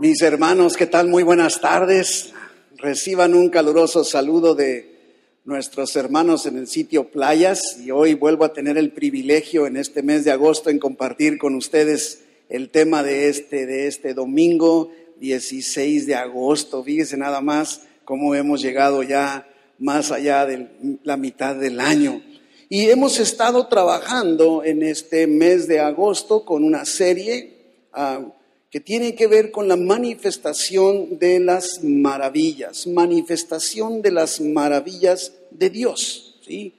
Mis hermanos, ¿qué tal? Muy buenas tardes. Reciban un caluroso saludo de nuestros hermanos en el sitio Playas y hoy vuelvo a tener el privilegio en este mes de agosto en compartir con ustedes el tema de este, de este domingo 16 de agosto. Fíjense nada más cómo hemos llegado ya más allá de la mitad del año. Y hemos estado trabajando en este mes de agosto con una serie ah, que tiene que ver con la manifestación de las maravillas, manifestación de las maravillas de Dios. ¿sí?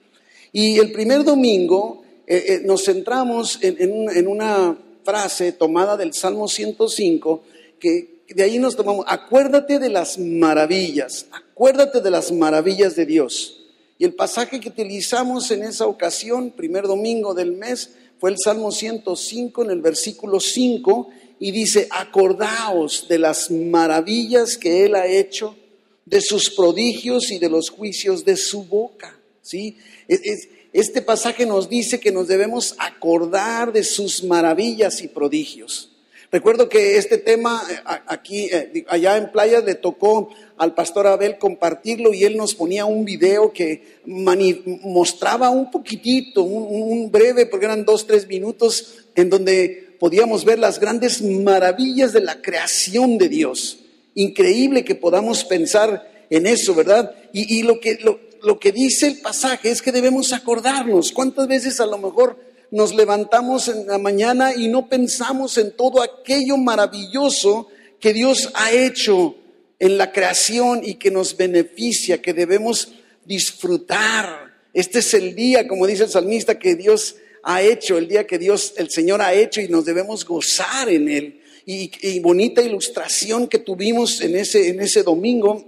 Y el primer domingo eh, eh, nos centramos en, una frase tomada del Salmo 105, que de ahí nos tomamos, acuérdate de las maravillas, acuérdate de las maravillas de Dios. Y el pasaje que utilizamos en esa ocasión, primer domingo del mes, fue el Salmo 105 en el versículo 5 y dice, acordaos de las maravillas que Él ha hecho, de sus prodigios y de los juicios de su boca. ¿sí? Este pasaje nos dice que nos debemos acordar de sus maravillas y prodigios. Recuerdo que este tema eh, aquí, eh, allá en Playa, le tocó al pastor Abel compartirlo y él nos ponía un video que mostraba un poquitito, un breve, porque eran dos, tres minutos, en donde podíamos ver las grandes maravillas de la creación de Dios. Increíble que podamos pensar en eso, ¿verdad? Y, lo, que, lo, que dice el pasaje es que debemos acordarnos. ¿Cuántas veces a lo mejor nos levantamos en la mañana y no pensamos en todo aquello maravilloso que Dios ha hecho en la creación y que nos beneficia, que debemos disfrutar? Este es el día, como dice el salmista, que Dios ha hecho, el día que Dios, el Señor ha hecho y nos debemos gozar en Él. Y, bonita ilustración que tuvimos en ese, en ese domingo.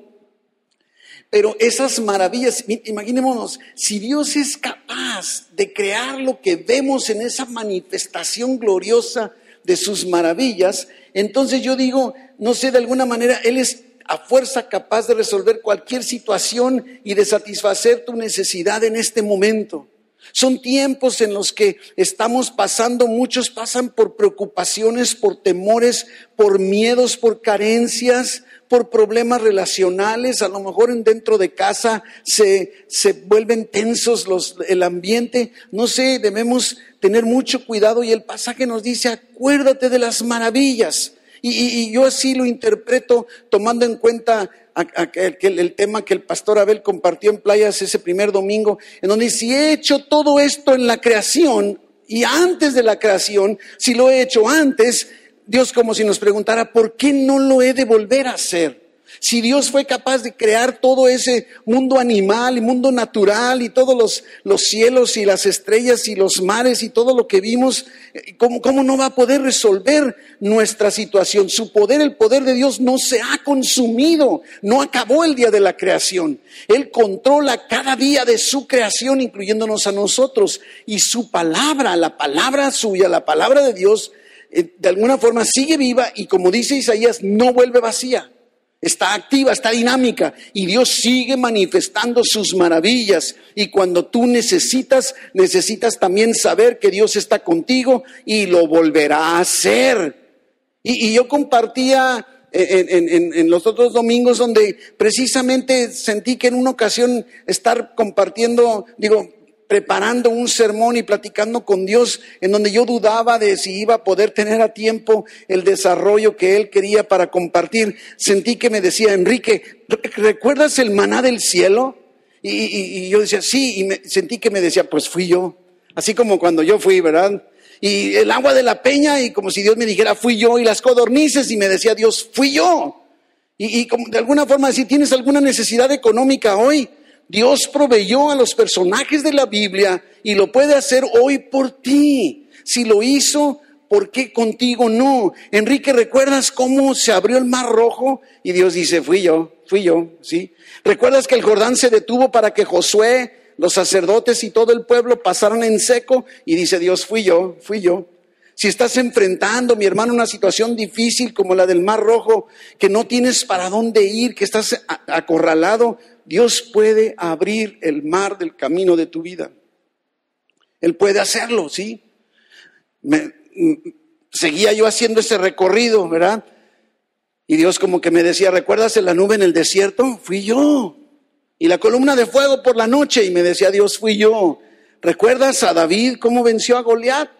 Pero esas maravillas, imaginémonos, si Dios es capaz de crear lo que vemos en esa manifestación gloriosa de sus maravillas, entonces yo digo, no sé, de alguna manera, Él es a fuerza capaz de resolver cualquier situación y de satisfacer tu necesidad en este momento. Son tiempos en los que estamos pasando, muchos pasan por preocupaciones, por temores, por miedos, por carencias, por problemas relacionales, a lo mejor dentro de casa se, se vuelven tensos los, el ambiente, no sé, debemos tener mucho cuidado y el pasaje nos dice, acuérdate de las maravillas. y yo así lo interpreto tomando en cuenta el tema que el pastor Abel compartió en playas ese primer domingo, en donde si he hecho todo esto en la creación y antes de la creación, si lo he hecho antes, Dios como si nos preguntara, ¿por qué no lo he de volver a hacer? Si Dios fue capaz de crear todo ese mundo animal y mundo natural y todos los, los cielos y las estrellas y los mares y todo lo que vimos, eh, ¿cómo, ¿cómo no va a poder resolver nuestra situación? Su poder, el poder de Dios no se ha consumido, no acabó el día de la creación. Él controla cada día de su creación, incluyéndonos a nosotros. Y su palabra, la palabra suya, la palabra de Dios, eh, de alguna forma sigue viva y como dice Isaías, no vuelve vacía está activa, está dinámica y Dios sigue manifestando sus maravillas. Y cuando tú necesitas, necesitas también saber que Dios está contigo y lo volverá a hacer. Y, yo compartía en, en, los otros domingos donde precisamente sentí que en una ocasión estar compartiendo, digo, preparando un sermón y platicando con Dios en donde yo dudaba de si iba a poder tener a tiempo el desarrollo que Él quería para compartir. Sentí que me decía, Enrique, ¿recuerdas el maná del cielo? Y, yo decía, sí, y me, sentí que me decía, pues fui yo. Así como cuando yo fui, ¿verdad? Y el agua de la peña, y como si Dios me dijera, fui yo, y las codornices, y me decía Dios, fui yo. Y, y como de alguna forma, si tienes alguna necesidad económica hoy, Dios proveyó a los personajes de la Biblia y lo puede hacer hoy por ti. Si lo hizo, ¿por qué contigo no? Enrique, ¿recuerdas cómo se abrió el mar rojo? Y Dios dice, fui yo, fui yo, ¿sí? ¿Recuerdas que el Jordán se detuvo para que Josué, los sacerdotes y todo el pueblo pasaran en seco? Y dice Dios, fui yo, fui yo. Si estás enfrentando, mi hermano, una situación difícil como la del Mar Rojo, que no tienes para dónde ir, que estás acorralado, Dios puede abrir el mar del camino de tu vida. Él puede hacerlo, ¿sí? Me, seguía yo haciendo ese recorrido, ¿verdad? Y Dios como que me decía, ¿recuerdas la nube en el desierto? Fui yo. Y la columna de fuego por la noche. Y me decía Dios, fui yo. ¿Recuerdas a David cómo venció a Goliat?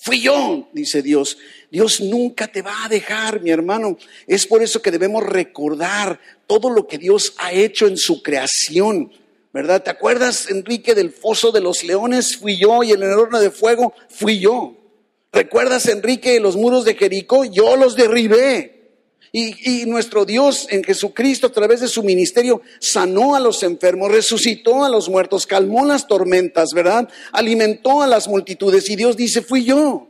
Fui yo, dice Dios. Dios nunca te va a dejar, mi hermano. Es por eso que debemos recordar todo lo que Dios ha hecho en su creación. ¿Verdad? ¿Te acuerdas, Enrique, del foso de los leones? Fui yo y el horno de fuego fui yo. ¿Recuerdas, Enrique, los muros de Jericó? Yo los derribé. Y, y, nuestro Dios en Jesucristo, a través de su ministerio, sanó a los enfermos, resucitó a los muertos, calmó las tormentas, ¿verdad? Alimentó a las multitudes. Y Dios dice, fui yo.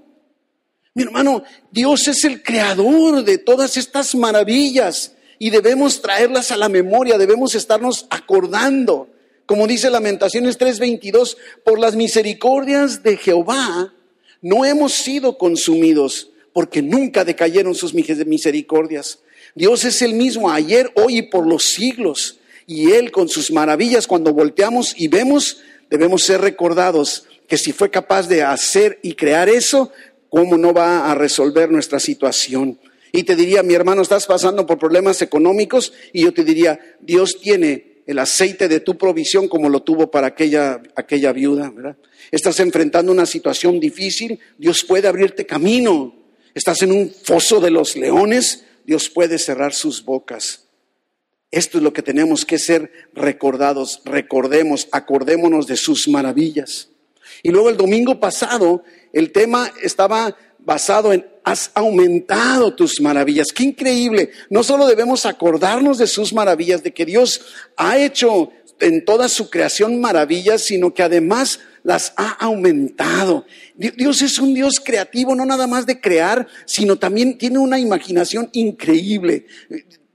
Mi hermano, Dios es el creador de todas estas maravillas y debemos traerlas a la memoria, debemos estarnos acordando. Como dice Lamentaciones 3:22, por las misericordias de Jehová no hemos sido consumidos porque nunca decayeron sus misericordias. Dios es el mismo ayer, hoy y por los siglos. Y Él con sus maravillas, cuando volteamos y vemos, debemos ser recordados que si fue capaz de hacer y crear eso, ¿cómo no va a resolver nuestra situación? Y te diría, mi hermano, estás pasando por problemas económicos y yo te diría, Dios tiene el aceite de tu provisión como lo tuvo para aquella, aquella viuda. Estás enfrentando una situación difícil, Dios puede abrirte camino. Estás en un foso de los leones, Dios puede cerrar sus bocas. Esto es lo que tenemos que ser recordados, recordemos, acordémonos de sus maravillas. Y luego el domingo pasado el tema estaba basado en has aumentado tus maravillas. Qué increíble. No solo debemos acordarnos de sus maravillas, de que Dios ha hecho en toda su creación maravillas, sino que además las ha aumentado. Dios es un Dios creativo, no nada más de crear, sino también tiene una imaginación increíble.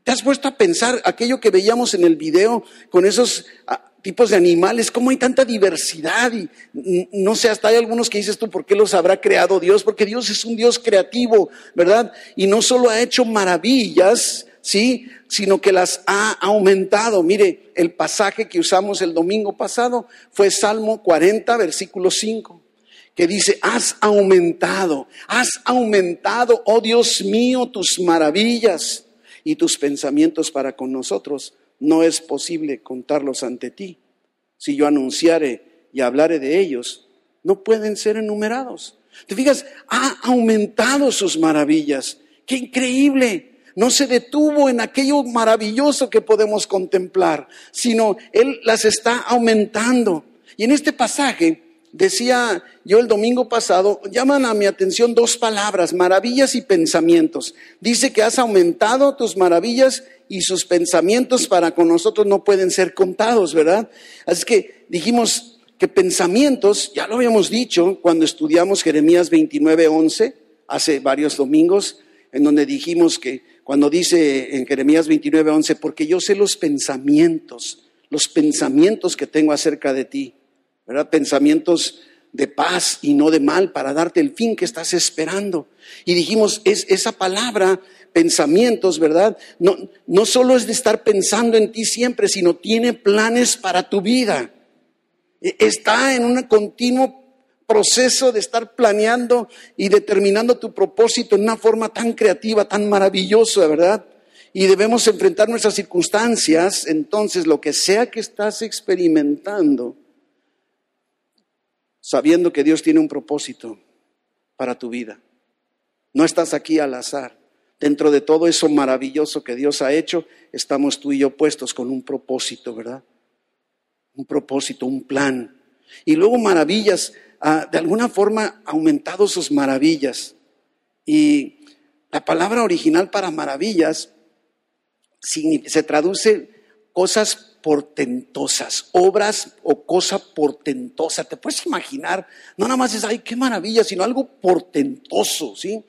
¿Te has puesto a pensar aquello que veíamos en el video con esos tipos de animales? ¿Cómo hay tanta diversidad? Y no sé, hasta hay algunos que dices tú, ¿por qué los habrá creado Dios? Porque Dios es un Dios creativo, ¿verdad? Y no solo ha hecho maravillas, ¿sí? Sino que las ha aumentado. Mire, el pasaje que usamos el domingo pasado fue Salmo 40, versículo 5, que dice, has aumentado, has aumentado, oh Dios mío, tus maravillas y tus pensamientos para con nosotros. No es posible contarlos ante ti. Si yo anunciare y hablare de ellos, no pueden ser enumerados. Te fijas, ha aumentado sus maravillas. ¡Qué increíble! no se detuvo en aquello maravilloso que podemos contemplar, sino Él las está aumentando. Y en este pasaje, decía yo el domingo pasado, llaman a mi atención dos palabras, maravillas y pensamientos. Dice que has aumentado tus maravillas y sus pensamientos para con nosotros no pueden ser contados, ¿verdad? Así que dijimos que pensamientos, ya lo habíamos dicho cuando estudiamos Jeremías 29, 11, hace varios domingos, en donde dijimos que cuando dice en Jeremías 29, 11, porque yo sé los pensamientos, los pensamientos que tengo acerca de ti, ¿verdad? Pensamientos de paz y no de mal para darte el fin que estás esperando. Y dijimos, es esa palabra, pensamientos, ¿verdad? No, no solo es de estar pensando en ti siempre, sino tiene planes para tu vida. E, está en un continuo proceso de estar planeando y determinando tu propósito en una forma tan creativa, tan maravillosa, ¿verdad? Y debemos enfrentar nuestras circunstancias, entonces lo que sea que estás experimentando, sabiendo que Dios tiene un propósito para tu vida. No estás aquí al azar. Dentro de todo eso maravilloso que Dios ha hecho, estamos tú y yo puestos con un propósito, ¿verdad? Un propósito, un plan. Y luego maravillas de alguna forma aumentado sus maravillas. Y la palabra original para maravillas se traduce cosas portentosas, obras o cosa portentosa. ¿Te puedes imaginar? No nada más es, ay, qué maravilla, sino algo portentoso, ¿sí?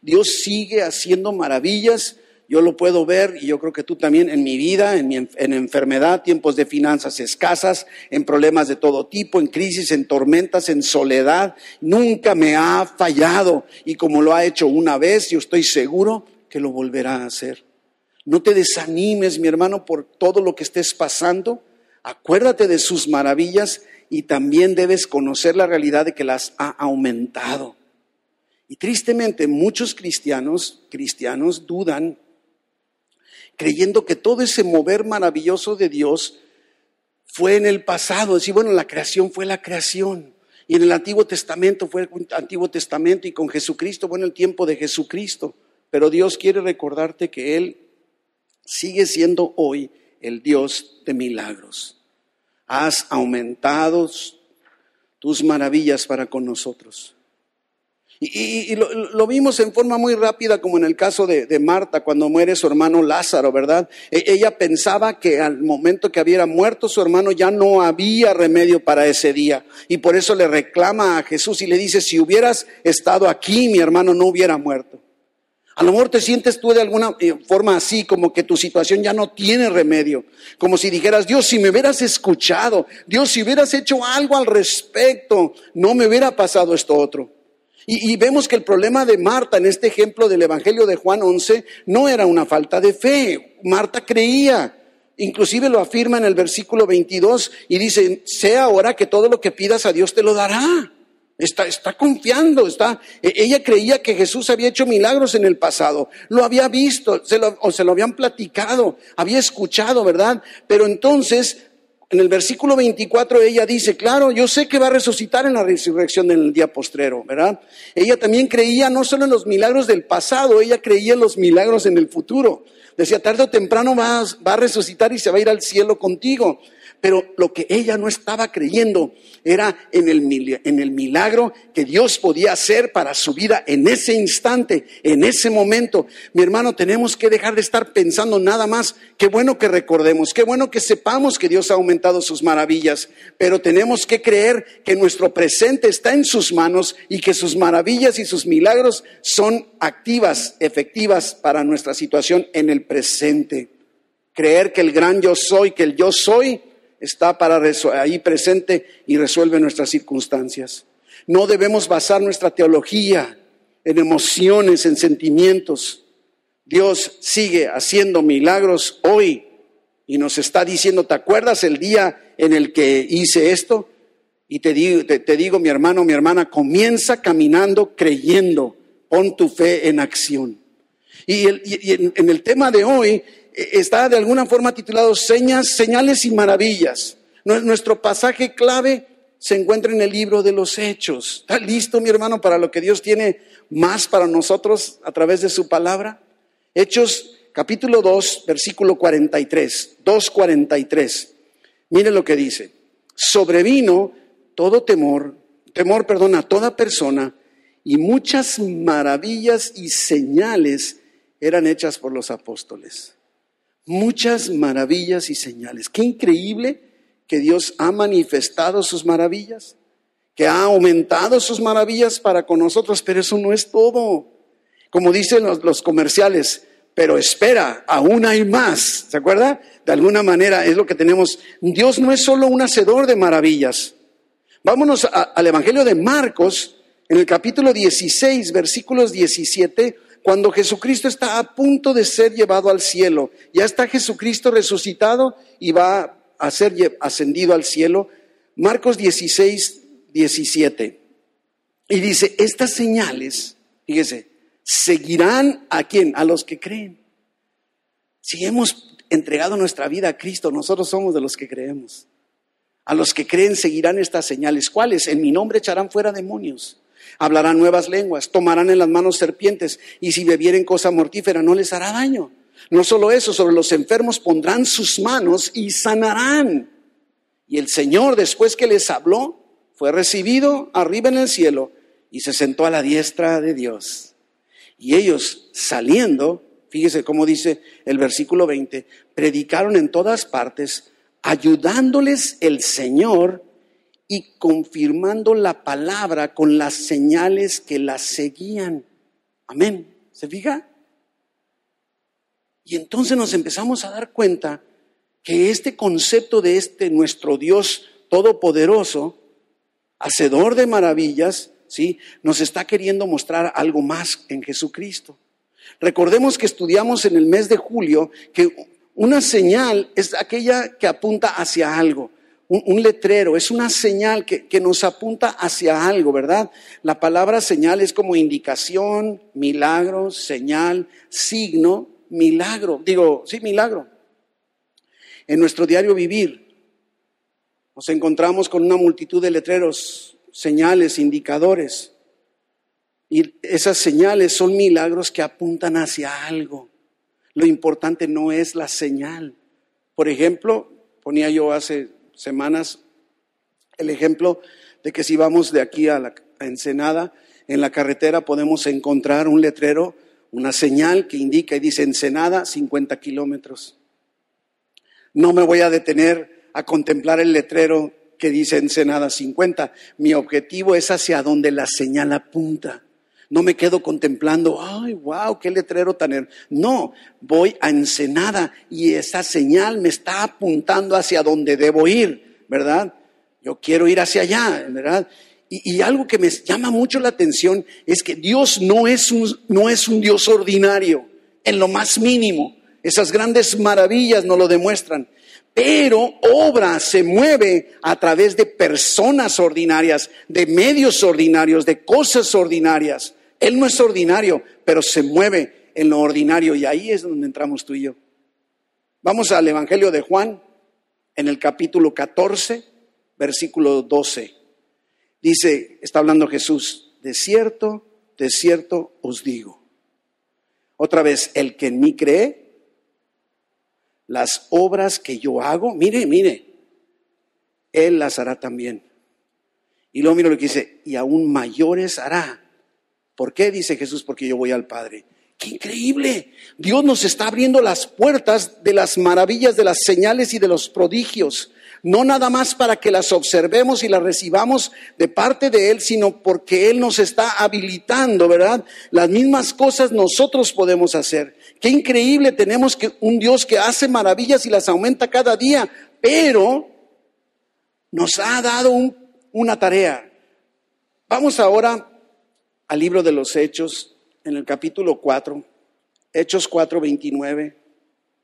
Dios sigue haciendo maravillas yo lo puedo ver y yo creo que tú también en mi vida, en, mi, en enfermedad, tiempos de finanzas escasas, en problemas de todo tipo, en crisis, en tormentas, en soledad. Nunca me ha fallado y como lo ha hecho una vez, yo estoy seguro que lo volverá a hacer. No te desanimes, mi hermano, por todo lo que estés pasando. Acuérdate de sus maravillas y también debes conocer la realidad de que las ha aumentado. Y tristemente muchos cristianos, cristianos dudan creyendo que todo ese mover maravilloso de Dios fue en el pasado. Decir, bueno, la creación fue la creación. Y en el Antiguo Testamento fue el Antiguo Testamento y con Jesucristo, bueno, el tiempo de Jesucristo. Pero Dios quiere recordarte que Él sigue siendo hoy el Dios de milagros. Has aumentado tus maravillas para con nosotros. Y, lo, vimos en forma muy rápida, como en el caso de, Marta, cuando muere su hermano Lázaro, ¿verdad? E, ella pensaba que al momento que hubiera muerto su hermano ya no había remedio para ese día. Y por eso le reclama a Jesús y le dice, si hubieras estado aquí, mi hermano no hubiera muerto. A lo mejor te sientes tú de alguna eh, forma así, como que tu situación ya no tiene remedio. Como si dijeras, Dios, si me hubieras escuchado, Dios, si hubieras hecho algo al respecto, no me hubiera pasado esto otro. Y, vemos que el problema de Marta en este ejemplo del Evangelio de Juan 11 no era una falta de fe. Marta creía. Inclusive lo afirma en el versículo 22 y dice, sé ahora que todo lo que pidas a Dios te lo dará. Está, está, confiando, está. E, ella creía que Jesús había hecho milagros en el pasado, lo había visto, se lo, o se lo habían platicado, había escuchado, ¿verdad? Pero entonces en el versículo 24 ella dice, claro, yo sé que va a resucitar en la resurrección en el día postrero, ¿verdad? Ella también creía no solo en los milagros del pasado, ella creía en los milagros en el futuro. Decía, tarde o temprano va, va a resucitar y se va a ir al cielo contigo. Pero lo que ella no estaba creyendo era en el, en el milagro que Dios podía hacer para su vida en ese instante, en ese momento. Mi hermano, tenemos que dejar de estar pensando nada más. Qué bueno que recordemos, qué bueno que sepamos que Dios ha aumentado sus maravillas, pero tenemos que creer que nuestro presente está en sus manos y que sus maravillas y sus milagros son activas, efectivas para nuestra situación en el presente. Creer que el gran yo soy, que el yo soy, está para ahí presente y resuelve nuestras circunstancias. No debemos basar nuestra teología en emociones, en sentimientos. Dios sigue haciendo milagros hoy y nos está diciendo, ¿te acuerdas el día en el que hice esto? Y te digo, te, digo mi hermano, mi hermana, comienza caminando creyendo, pon tu fe en acción. Y, en el tema de hoy está de alguna forma titulado Señas, Señales y Maravillas. Nuestro pasaje clave se encuentra en el libro de los Hechos. ¿Está listo, mi hermano, para lo que Dios tiene más para nosotros a través de su palabra? Hechos capítulo 2, versículo 43, 2.43. Mire lo que dice. Sobrevino todo temor, temor, perdón, a toda persona, y muchas maravillas y señales eran hechas por los apóstoles muchas maravillas y señales. Qué increíble que Dios ha manifestado sus maravillas, que ha aumentado sus maravillas para con nosotros, pero eso no es todo. Como dicen los, comerciales, pero espera, aún hay más. ¿Se acuerda? De alguna manera es lo que tenemos. Dios no es solo un hacedor de maravillas. Vámonos al Evangelio de Marcos, en el capítulo 16, versículos 17 cuando Jesucristo está a punto de ser llevado al cielo, ya está Jesucristo resucitado y va a ser ascendido al cielo. Marcos 16, 17. Y dice, estas señales, fíjese, seguirán a quién? A los que creen. Si hemos entregado nuestra vida a Cristo, nosotros somos de los que creemos. A los que creen seguirán estas señales. ¿Cuáles? En mi nombre echarán fuera demonios hablarán nuevas lenguas, tomarán en las manos serpientes y si bebieren cosa mortífera no les hará daño. No solo eso, sobre los enfermos pondrán sus manos y sanarán. Y el Señor, después que les habló, fue recibido arriba en el cielo y se sentó a la diestra de Dios. Y ellos saliendo, fíjese cómo dice el versículo 20, predicaron en todas partes, ayudándoles el Señor y confirmando la palabra con las señales que la seguían. Amén. ¿Se fija? Y entonces nos empezamos a dar cuenta que este concepto de este nuestro Dios todopoderoso, hacedor de maravillas, ¿sí? Nos está queriendo mostrar algo más en Jesucristo. Recordemos que estudiamos en el mes de julio que una señal es aquella que apunta hacia algo un, letrero, es una señal que, que, nos apunta hacia algo, ¿verdad? La palabra señal es como indicación, milagro, señal, signo, milagro, digo, sí, milagro. En nuestro diario vivir nos encontramos con una multitud de letreros, señales, indicadores. Y esas señales son milagros que apuntan hacia algo. Lo importante no es la señal. Por ejemplo, ponía yo hace semanas el ejemplo de que si vamos de aquí a, la, Ensenada, en la carretera podemos encontrar un letrero, una señal que indica y dice Ensenada 50 kilómetros. No me voy a detener a contemplar el letrero que dice Ensenada 50. Mi objetivo es hacia donde la señal apunta. No me quedo contemplando, ay, wow, qué letrero tan... No, voy a Ensenada y esa señal me está apuntando hacia donde debo ir, ¿verdad? Yo quiero ir hacia allá, ¿verdad? Y, algo que me llama mucho la atención es que Dios no es, un, no es un Dios ordinario, en lo más mínimo. Esas grandes maravillas nos lo demuestran. Pero obra, se mueve a través de personas ordinarias, de medios ordinarios, de cosas ordinarias. Él no es ordinario, pero se mueve en lo ordinario y ahí es donde entramos tú y yo. Vamos al Evangelio de Juan, en el capítulo 14, versículo 12. Dice, está hablando Jesús, de cierto, de cierto os digo. Otra vez, el que en mí cree, las obras que yo hago, mire, mire, él las hará también. Y luego mira lo que dice, y aún mayores hará ¿Por qué? Dice Jesús, porque yo voy al Padre. ¡Qué increíble! Dios nos está abriendo las puertas de las maravillas, de las señales y de los prodigios. No nada más para que las observemos y las recibamos de parte de Él, sino porque Él nos está habilitando, ¿verdad? Las mismas cosas nosotros podemos hacer. Qué increíble tenemos que un Dios que hace maravillas y las aumenta cada día, pero nos ha dado una tarea. Vamos ahora al libro de los Hechos, en el capítulo 4, Hechos 4, 29.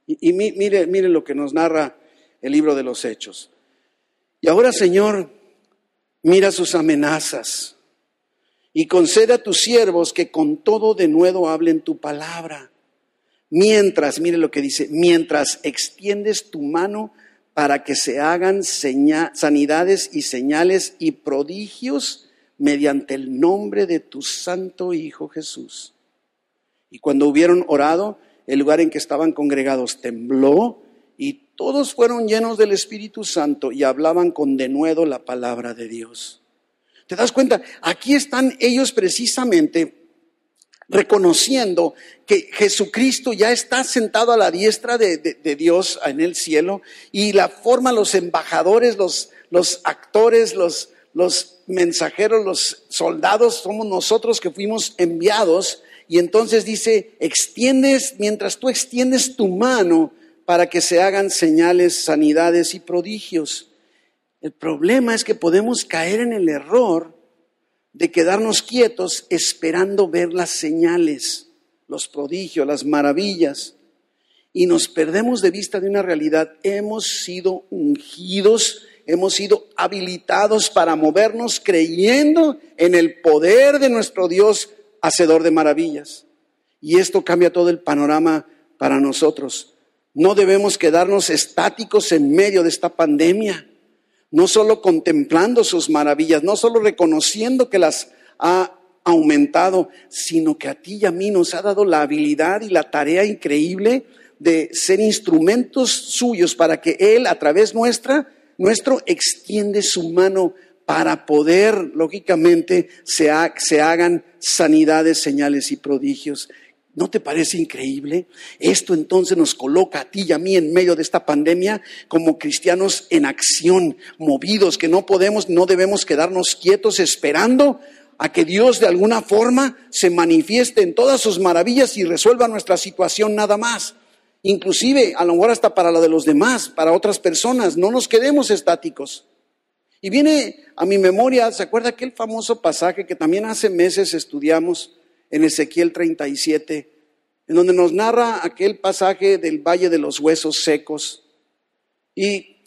Y, y mire, mire lo que nos narra el libro de los Hechos. Y ahora, Señor, mira sus amenazas y concede a tus siervos que con todo de nuevo hablen tu palabra. Mientras, mire lo que dice, mientras extiendes tu mano para que se hagan sanidades y señales y prodigios mediante el nombre de tu santo Hijo Jesús. Y cuando hubieron orado, el lugar en que estaban congregados tembló y todos fueron llenos del Espíritu Santo y hablaban con denuedo la palabra de Dios. ¿Te das cuenta? Aquí están ellos precisamente reconociendo que Jesucristo ya está sentado a la diestra de, Dios en el cielo y la forma los embajadores, los, los actores, los, los mensajeros, los soldados, somos nosotros que fuimos enviados. Y entonces dice, extiendes, mientras tú extiendes tu mano para que se hagan señales, sanidades y prodigios. El problema es que podemos caer en el error de quedarnos quietos esperando ver las señales, los prodigios, las maravillas. Y nos perdemos de vista de una realidad. Hemos sido ungidos hemos sido habilitados para movernos creyendo en el poder de nuestro Dios, hacedor de maravillas. Y esto cambia todo el panorama para nosotros. No debemos quedarnos estáticos en medio de esta pandemia, no solo contemplando sus maravillas, no solo reconociendo que las ha aumentado, sino que a ti y a mí nos ha dado la habilidad y la tarea increíble de ser instrumentos suyos para que Él, a través nuestra, nuestro extiende su mano para poder, lógicamente, se, se hagan sanidades, señales y prodigios. ¿No te parece increíble? Esto entonces nos coloca a ti y a mí en medio de esta pandemia como cristianos en acción, movidos, que no podemos, no debemos quedarnos quietos esperando a que Dios de alguna forma se manifieste en todas sus maravillas y resuelva nuestra situación nada más inclusive a lo mejor hasta para la de los demás, para otras personas. No nos quedemos estáticos. Y viene a mi memoria, ¿se acuerda aquel famoso pasaje que también hace meses estudiamos en Ezequiel 37, en donde nos narra aquel pasaje del Valle de los Huesos Secos? Y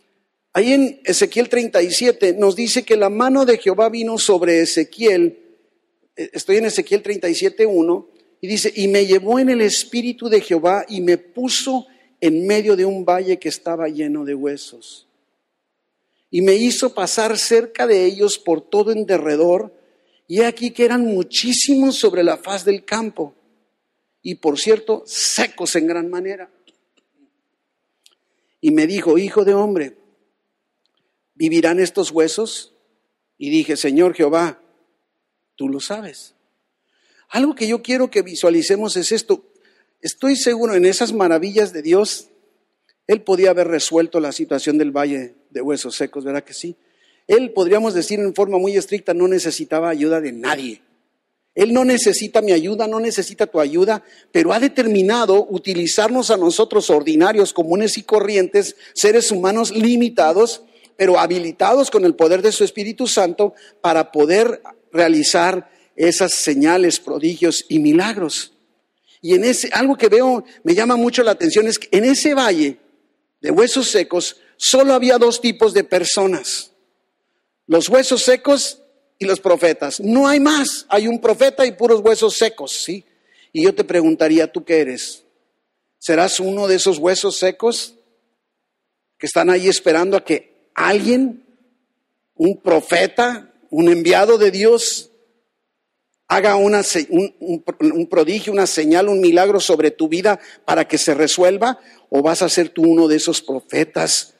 ahí en Ezequiel 37 nos dice que la mano de Jehová vino sobre Ezequiel, eh, estoy en Ezequiel 37, 1, Y dice, y me llevó en el espíritu de Jehová y me puso en medio de un valle que estaba lleno de huesos. Y me hizo pasar cerca de ellos por todo en derredor, y aquí que eran muchísimos sobre la faz del campo, y por cierto, secos en gran manera. Y me dijo, hijo de hombre, ¿vivirán estos huesos? Y dije, Señor Jehová, tú lo sabes. Algo que yo quiero que visualicemos es esto. Estoy seguro en esas maravillas de Dios, Él podía haber resuelto la situación del valle de huesos secos, ¿verdad que sí? Él, podríamos decir en forma muy estricta, no necesitaba ayuda de nadie. Él no necesita mi ayuda, no necesita tu ayuda, pero ha determinado utilizarnos a nosotros ordinarios, comunes y corrientes, seres humanos limitados, pero habilitados con el poder de su Espíritu Santo para poder realizar esas señales, prodigios y milagros. Y en ese, algo que veo, me llama mucho la atención, es que en ese valle de huesos secos solo había dos tipos de personas. Los huesos secos y los profetas. No hay más. Hay un profeta y puros huesos secos, ¿sí? Y yo te preguntaría, ¿tú qué eres? ¿Serás uno de esos huesos secos que están ahí esperando a que alguien, un profeta, un enviado de Dios, haga una, un, un, prodigio, una señal, un milagro sobre tu vida para que se resuelva? ¿O vas a ser tú uno de esos profetas?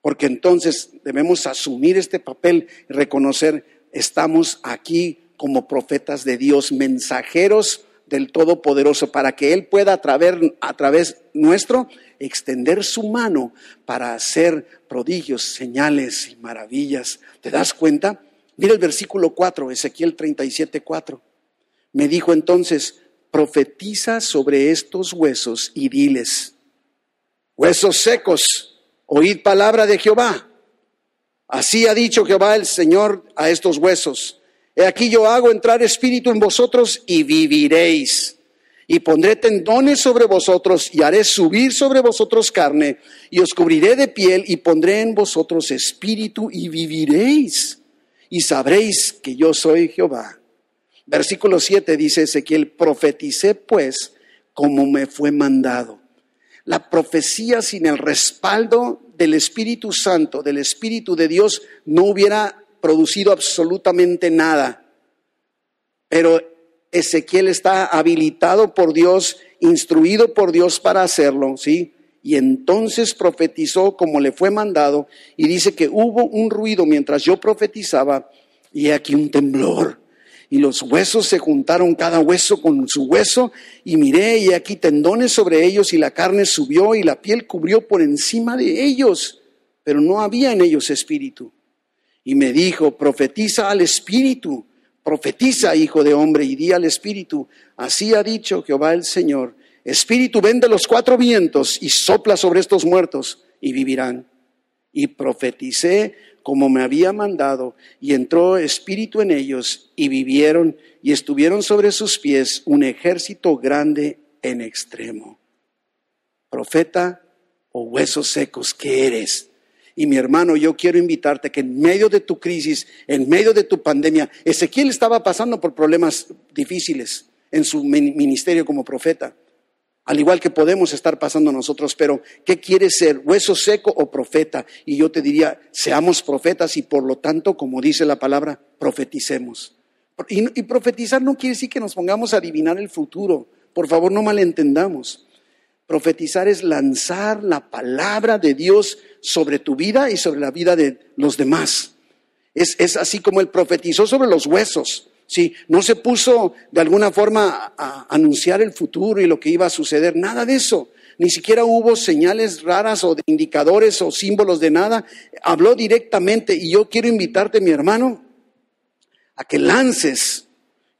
Porque entonces debemos asumir este papel y reconocer, estamos aquí como profetas de Dios, mensajeros del Todopoderoso, para que Él pueda a través, a través nuestro extender su mano para hacer prodigios, señales y maravillas. ¿Te das cuenta? Mira el versículo 4, Ezequiel 37, 4. Me dijo entonces, profetiza sobre estos huesos y diles, huesos secos, oíd palabra de Jehová. Así ha dicho Jehová el Señor a estos huesos. He aquí yo hago entrar espíritu en vosotros y viviréis. Y pondré tendones sobre vosotros y haré subir sobre vosotros carne y os cubriré de piel y pondré en vosotros espíritu y viviréis. Y sabréis que yo soy Jehová. Versículo 7 dice Ezequiel, profeticé pues como me fue mandado la profecía sin el respaldo del Espíritu Santo, del Espíritu de Dios, no hubiera producido absolutamente nada. Pero Ezequiel está habilitado por Dios, instruido por Dios para hacerlo, ¿sí? Y entonces profetizó como le fue mandado y dice que hubo un ruido mientras yo profetizaba y aquí un temblor y los huesos se juntaron cada hueso con su hueso, y miré y aquí tendones sobre ellos, y la carne subió y la piel cubrió por encima de ellos, pero no había en ellos espíritu. Y me dijo, profetiza al espíritu, profetiza, hijo de hombre, y di al espíritu, así ha dicho Jehová el Señor, espíritu, ven de los cuatro vientos y sopla sobre estos muertos, y vivirán. Y profeticé como me había mandado, y entró espíritu en ellos, y vivieron, y estuvieron sobre sus pies un ejército grande en extremo. Profeta o huesos secos, ¿qué eres? Y mi hermano, yo quiero invitarte que en medio de tu crisis, en medio de tu pandemia, Ezequiel estaba pasando por problemas difíciles en su ministerio como profeta al igual que podemos estar pasando nosotros, pero ¿qué quiere ser? ¿Hueso seco o profeta? Y yo te diría, seamos profetas y por lo tanto, como dice la palabra, profeticemos. Y, y profetizar no quiere decir que nos pongamos a adivinar el futuro. Por favor, no malentendamos. Profetizar es lanzar la palabra de Dios sobre tu vida y sobre la vida de los demás. Es, es así como él profetizó sobre los huesos. Sí, no se puso de alguna forma a anunciar el futuro y lo que iba a suceder, nada de eso. Ni siquiera hubo señales raras o de indicadores o símbolos de nada. Habló directamente y yo quiero invitarte, mi hermano, a que lances,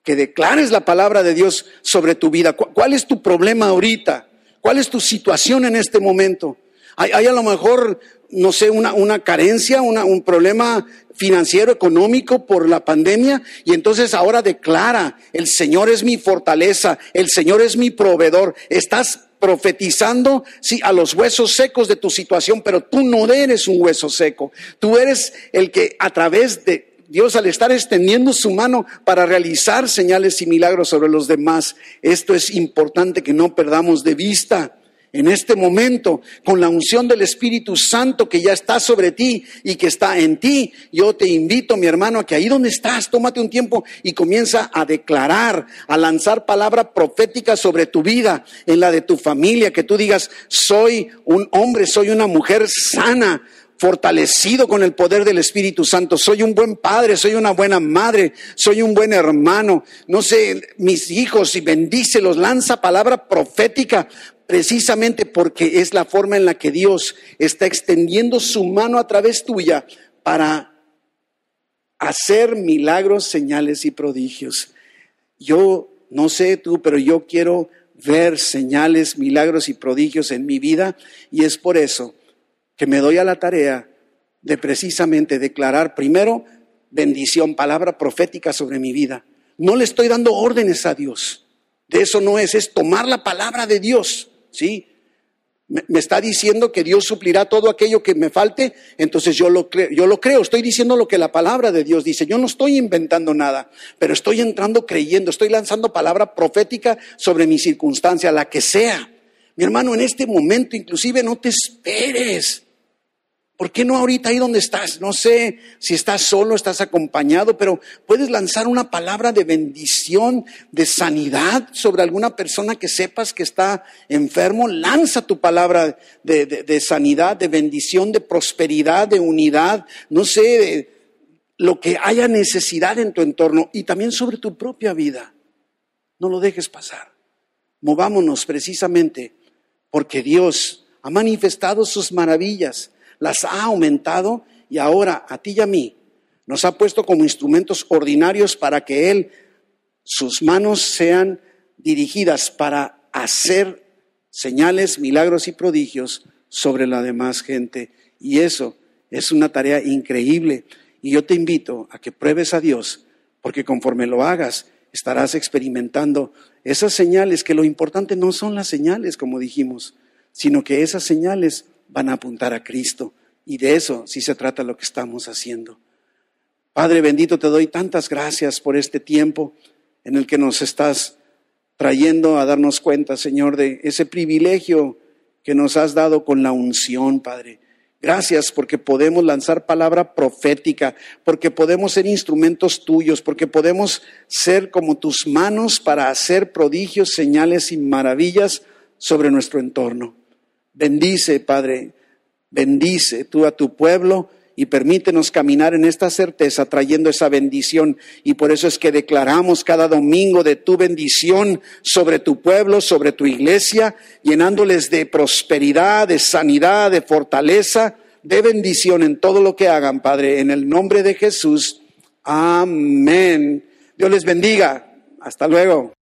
que declares la palabra de Dios sobre tu vida. ¿Cuál es tu problema ahorita? ¿Cuál es tu situación en este momento? Hay, hay a lo mejor no sé, una, una carencia, una, un problema financiero, económico por la pandemia, y entonces ahora declara, el Señor es mi fortaleza, el Señor es mi proveedor. Estás profetizando, sí, a los huesos secos de tu situación, pero tú no eres un hueso seco. Tú eres el que a través de Dios al estar extendiendo su mano para realizar señales y milagros sobre los demás, esto es importante que no perdamos de vista en este momento, con la unción del Espíritu Santo que ya está sobre ti y que está en ti, yo te invito, mi hermano, a que ahí donde estás, tómate un tiempo y comienza a declarar, a lanzar palabra profética sobre tu vida, en la de tu familia, que tú digas, soy un hombre, soy una mujer sana, fortalecido con el poder del Espíritu Santo. Soy un buen padre, soy una buena madre, soy un buen hermano. No sé, mis hijos, y bendícelos, lanza palabra profética precisamente porque es la forma en la que Dios está extendiendo su mano a través tuya para hacer milagros, señales y prodigios. Yo no sé tú, pero yo quiero ver señales, milagros y prodigios en mi vida y es por eso que me doy a la tarea de precisamente declarar primero bendición, palabra profética sobre mi vida. No le estoy dando órdenes a Dios. De eso no es, es tomar la palabra de Dios ¿sí? Me, está diciendo que Dios suplirá todo aquello que me falte, entonces yo lo, creo, yo lo creo, estoy diciendo lo que la palabra de Dios dice, yo no estoy inventando nada, pero estoy entrando creyendo, estoy lanzando palabra profética sobre mi circunstancia, la que sea. Mi hermano, en este momento inclusive no te esperes. ¿Por qué no ahorita ahí donde estás? No sé si estás solo, estás acompañado, pero puedes lanzar una palabra de bendición, de sanidad sobre alguna persona que sepas que está enfermo. Lanza tu palabra de, sanidad, de bendición, de prosperidad, de unidad, no sé, lo que haya necesidad en tu entorno y también sobre tu propia vida. No lo dejes pasar. Movámonos precisamente porque Dios ha manifestado sus maravillas las ha aumentado y ahora a ti y a mí nos ha puesto como instrumentos ordinarios para que Él, sus manos sean dirigidas para hacer señales, milagros y prodigios sobre la demás gente. Y eso es una tarea increíble. Y yo te invito a que pruebes a Dios, porque conforme lo hagas, estarás experimentando esas señales, que lo importante no son las señales, como dijimos, sino que esas señales van a apuntar a Cristo. Y de eso sí se trata lo que estamos haciendo. Padre bendito, te doy tantas gracias por este tiempo en el que nos estás trayendo a darnos cuenta, Señor, de ese privilegio que nos has dado con la unción, Padre. Gracias porque podemos lanzar palabra profética, porque podemos ser instrumentos tuyos, porque podemos ser como tus manos para hacer prodigios, señales y maravillas sobre nuestro entorno. Bendice, Padre, bendice tú a tu pueblo y permítenos caminar en esta certeza trayendo esa bendición. Y por eso es que declaramos cada domingo de tu bendición sobre tu pueblo, sobre tu iglesia, llenándoles de prosperidad, de sanidad, de fortaleza, de bendición en todo lo que hagan, Padre, en el nombre de Jesús. Amén. Dios les bendiga. Hasta luego.